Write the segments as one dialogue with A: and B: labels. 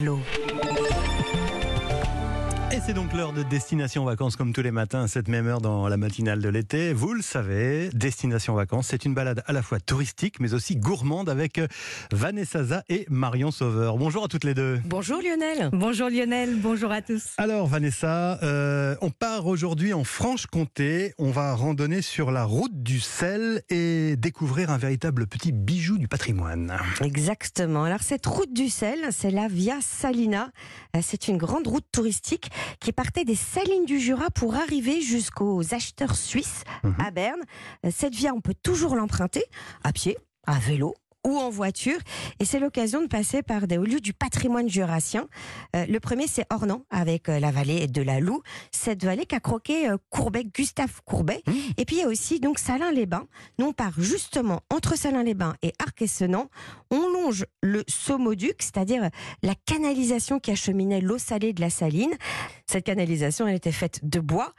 A: L'eau.
B: C'est donc l'heure de Destination Vacances comme tous les matins à cette même heure dans la matinale de l'été. Vous le savez, Destination Vacances, c'est une balade à la fois touristique mais aussi gourmande avec euh, Vanessa Za et Marion Sauveur. Bonjour à toutes les deux.
A: Bonjour Lionel.
C: Bonjour Lionel, bonjour à tous.
B: Alors Vanessa, euh, on part aujourd'hui en Franche-Comté. On va randonner sur la route du sel et découvrir un véritable petit bijou du patrimoine.
A: Exactement. Alors cette route du sel, c'est la Via Salina. Euh, C'est une grande route touristique qui partait des salines du Jura pour arriver jusqu'aux acheteurs suisses
B: Mhm.
A: à Berne. Euh, Cette via, on peut toujours l'emprunter à pied, à vélo ou en voiture. Et c'est l'occasion de passer par des hauts lieux du patrimoine jurassien. Euh, le premier, c'est Ornans, avec euh, la vallée de la Loue. Cette vallée qu'a croqué euh, Courbet, Gustave Courbet.
B: Mmh.
A: Et puis il y a aussi donc Salins-les-Bains. Nous, on part justement entre Salins-les-Bains et Arc-et-Senans. On longe le Saumoduc, c'est-à-dire la canalisation qui acheminait l'eau salée de la saline. Cette canalisation, elle était faite de bois.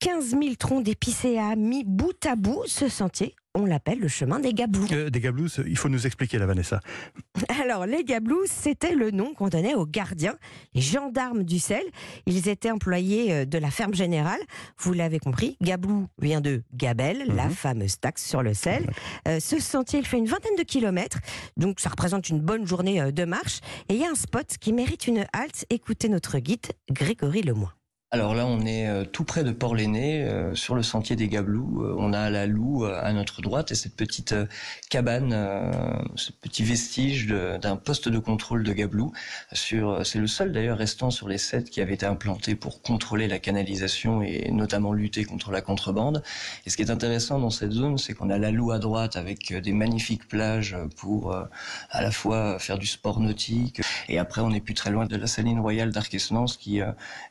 A: 15 000 troncs d'épicéas mis bout à bout. Ce sentier, on l'appelle le chemin des Gablous.
B: Euh, des gablous, il faut nous expliquer la Vanessa.
A: Alors, les Gablous, c'était le nom qu'on donnait aux gardiens, les gendarmes du sel. Ils étaient employés euh, de la ferme générale. Vous l'avez compris, Gablou vient de Gabelle, la
B: Mhm.
A: fameuse taxe sur le sel. Euh, ce sentier, il fait une vingtaine de kilomètres, donc ça représente une bonne journée euh, de marche. Et il y a un spot qui mérite une halte. Écoutez notre guide, Grégory Lemoine.
D: Alors là, on est euh, tout près de Port-l'Aîné, euh, sur le sentier des Gablous. Euh, on a la Loue à notre droite et cette petite cabane, ce petit vestige d'un poste de contrôle de Gablous. C'est le seul d'ailleurs restant sur les sept qui avait été implanté pour contrôler la canalisation et notamment lutter contre la contrebande. Et ce qui est intéressant dans cette zone, c'est qu'on a la Loue à droite avec des magnifiques plages pour à la fois faire du sport nautique et après on n'est plus très loin de la saline royale d'Arquesnance qui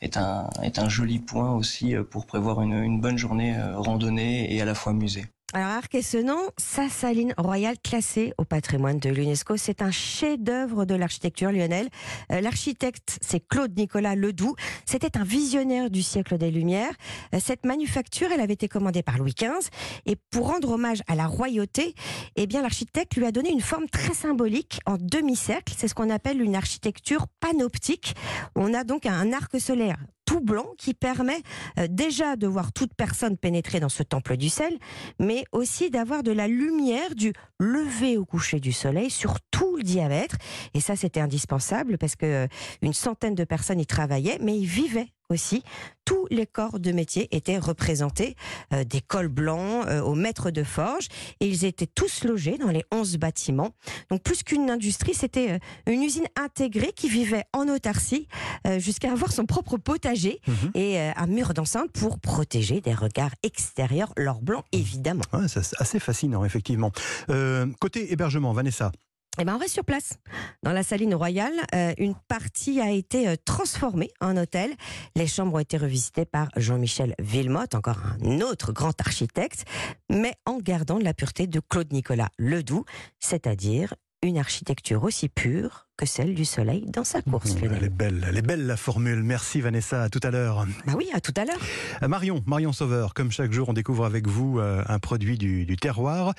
D: est un, est un joli point aussi euh, pour prévoir une, bonne journée euh, randonnée et à la fois musée.
A: Alors, Arc-et-Senans, sa saline royale classée au patrimoine de l'UNESCO, c'est un chef-d'œuvre de l'architecture Lionel. Euh, L'architecte, c'est Claude Nicolas Ledoux. C'était un visionnaire du siècle des Lumières. Cette manufacture, elle avait été commandée par Louis XV. Et pour rendre hommage à la royauté, eh bien, l'architecte lui a donné une forme très symbolique en demi-cercle. C'est ce qu'on appelle une architecture panoptique. On a donc un arc solaire tout blanc qui permet euh, déjà de voir toute personne pénétrer dans ce temple du sel, mais aussi d'avoir de la lumière du lever au coucher du soleil sur tout le diamètre. Et ça, c'était indispensable parce que euh, une centaine de personnes y travaillaient, mais y vivaient aussi. Tous les corps de métier étaient représentés, euh, des cols blancs euh, au maître de forge, et ils étaient tous logés dans les 11 bâtiments. Donc plus qu'une industrie, c'était euh, une usine intégrée qui vivait en autarcie jusqu'à avoir son propre potager
B: Mhm.
A: et un mur d'enceinte pour protéger des regards extérieurs, l'or blanc évidemment.
B: Ouais, c'est assez fascinant, effectivement. Côté hébergement, Vanessa.
A: Et ben on reste sur place. Dans la saline royale, euh, une partie a été euh, transformée en hôtel. Les chambres ont été revisitées par Jean-Michel Villemotte, encore un autre grand architecte, mais en gardant la pureté de Claude Nicolas Ledoux, c'est-à-dire une architecture aussi pure que celle du soleil dans sa course.
B: Elle est belle, elle est belle la formule. Merci Vanessa, à tout à l'heure.
A: Bah oui, à tout à l'heure.
B: Euh, Marion, Marion Sauveur, comme chaque jour, on découvre avec vous euh, un produit du, du terroir.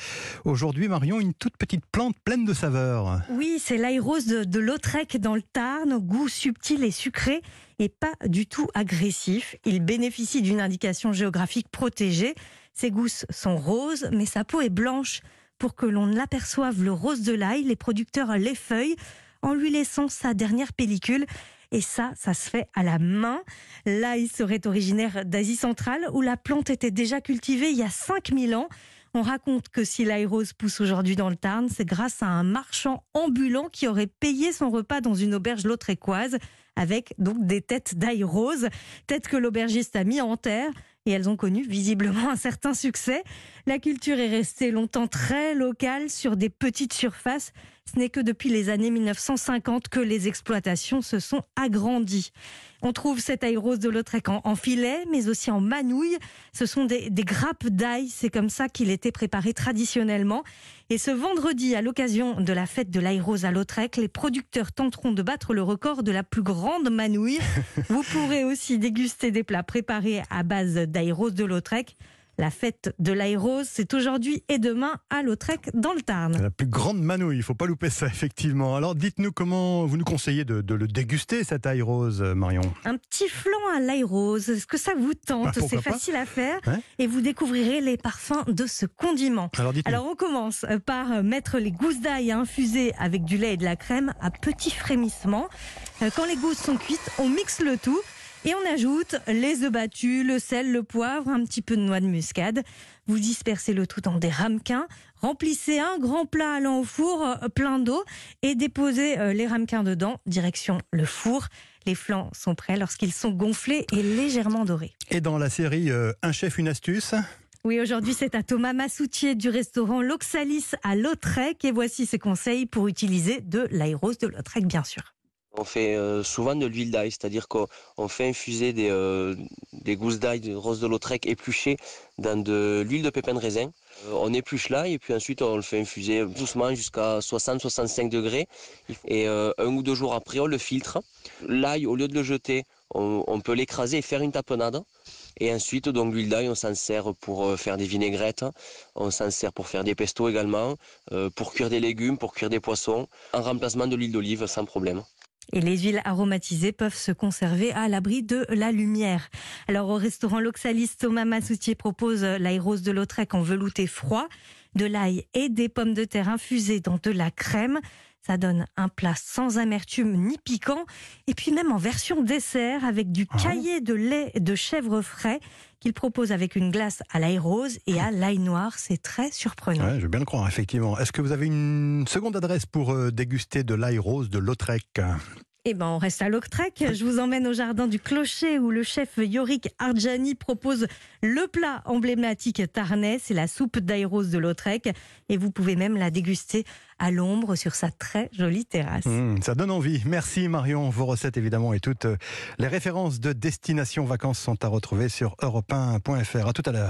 B: Aujourd'hui, Marion, une toute petite plante pleine de saveurs.
C: Oui, c'est l'aérose de, de Lautrec dans le Tarn, au goût subtil et sucré et pas du tout agressif. Il bénéficie d'une indication géographique protégée. Ses gousses sont roses, mais sa peau est blanche. Pour que l'on aperçoive le rose de l'ail, les producteurs l'effeuillent en lui laissant sa dernière pellicule. Et ça, ça se fait à la main. L'ail serait originaire d'Asie centrale, où la plante était déjà cultivée il y a 5000 ans. On raconte que si l'ail rose pousse aujourd'hui dans le Tarn, c'est grâce à un marchand ambulant qui aurait payé son repas dans une auberge lautrécoise avec donc des têtes d'ail rose, têtes que l'aubergiste a mis en terre et elles ont connu visiblement un certain succès. La culture est restée longtemps très locale sur des petites surfaces. Ce n'est que depuis les années 1950 que les exploitations se sont agrandies. On trouve cette ail rose de Lautrec en, en filet, mais aussi en manouille. Ce sont des, des grappes d'ail, c'est comme ça qu'il était préparé traditionnellement. Et ce vendredi, à l'occasion de la fête de l'ail rose à Lautrec, les producteurs tenteront de battre le record de la plus grande manouille. Vous pourrez aussi déguster des plats préparés à base d'ail rose de Lautrec. La fête de l'aérose, c'est aujourd'hui et demain à Lautrec dans le Tarn.
B: La plus grande manouille, il faut pas louper ça effectivement. Alors dites-nous comment vous nous conseillez de, de le déguster cet ail rose, Marion
C: Un petit flan à l'ail rose, est-ce que ça vous tente?
B: Bah,
C: C'est facile à faire et vous découvrirez les parfums de ce condiment.
B: Alors.
C: Alors on commence par mettre les gousses d'ail à infuser avec du lait et de la crème à petit frémissement. Euh, Quand les gousses sont cuites, on mixe le tout et on ajoute les œufs battus, le sel, le poivre, un petit peu de noix de muscade. Vous dispersez le tout dans des ramequins, remplissez un grand plat allant au four euh, plein d'eau et déposez euh, les ramequins dedans, direction le four. Les flancs sont prêts lorsqu'ils sont gonflés et légèrement dorés.
B: Et dans la série euh, Un chef, une astuce
C: Oui, aujourd'hui, c'est à Thomas Massoutier du restaurant L'Oxalis à Lautrec. Et voici ses conseils pour utiliser de l'aérose de Lautrec, bien sûr.
E: On fait euh, souvent de l'huile d'ail, c'est-à-dire qu'on on fait infuser des, euh, gousses d'ail de rose de Lautrec épluchées dans de l'huile de pépins de raisin. Euh, on épluche l'ail et puis ensuite on le fait infuser doucement jusqu'à 60-65 degrés. Et un ou deux jours après, on le filtre. L'ail, au lieu de le jeter, on, peut l'écraser et faire une tapenade. Et ensuite, donc l'huile d'ail, on s'en sert pour faire des vinaigrettes, on s'en sert pour faire des pestos également, pour cuire des légumes, pour cuire des poissons, en remplacement de l'huile d'olive sans problème.
C: Et les huiles aromatisées peuvent se conserver à l'abri de la lumière. Alors, au restaurant L'Oxalis, Thomas Massoutier propose l'aérose de Lautrec en velouté froid, de l'ail et des pommes de terre infusées dans de la crème. Ça donne un plat sans amertume ni piquant. Et puis même en version dessert avec du
B: Ah.
C: caillé de lait de chèvre frais qu'il propose avec une glace à l'ail rose et à l'ail noir. C'est très surprenant.
B: Ouais, je veux bien le croire, effectivement. Est-ce que vous avez une seconde adresse pour euh, déguster de l'ail rose de Lautrec?
C: Eh ben, on reste à Lautrec. Je vous emmène au jardin du Clocher où le chef Yorick Arjani propose le plat emblématique tarnais. C'est la soupe d'aérose de Lautrec. Et vous pouvez même la déguster à l'ombre sur sa très jolie terrasse.
B: Mmh, Ça donne envie. Merci Marion. Vos recettes, évidemment, et toutes euh, les références de Destination Vacances sont à retrouver sur europe1.fr. À tout à l'heure.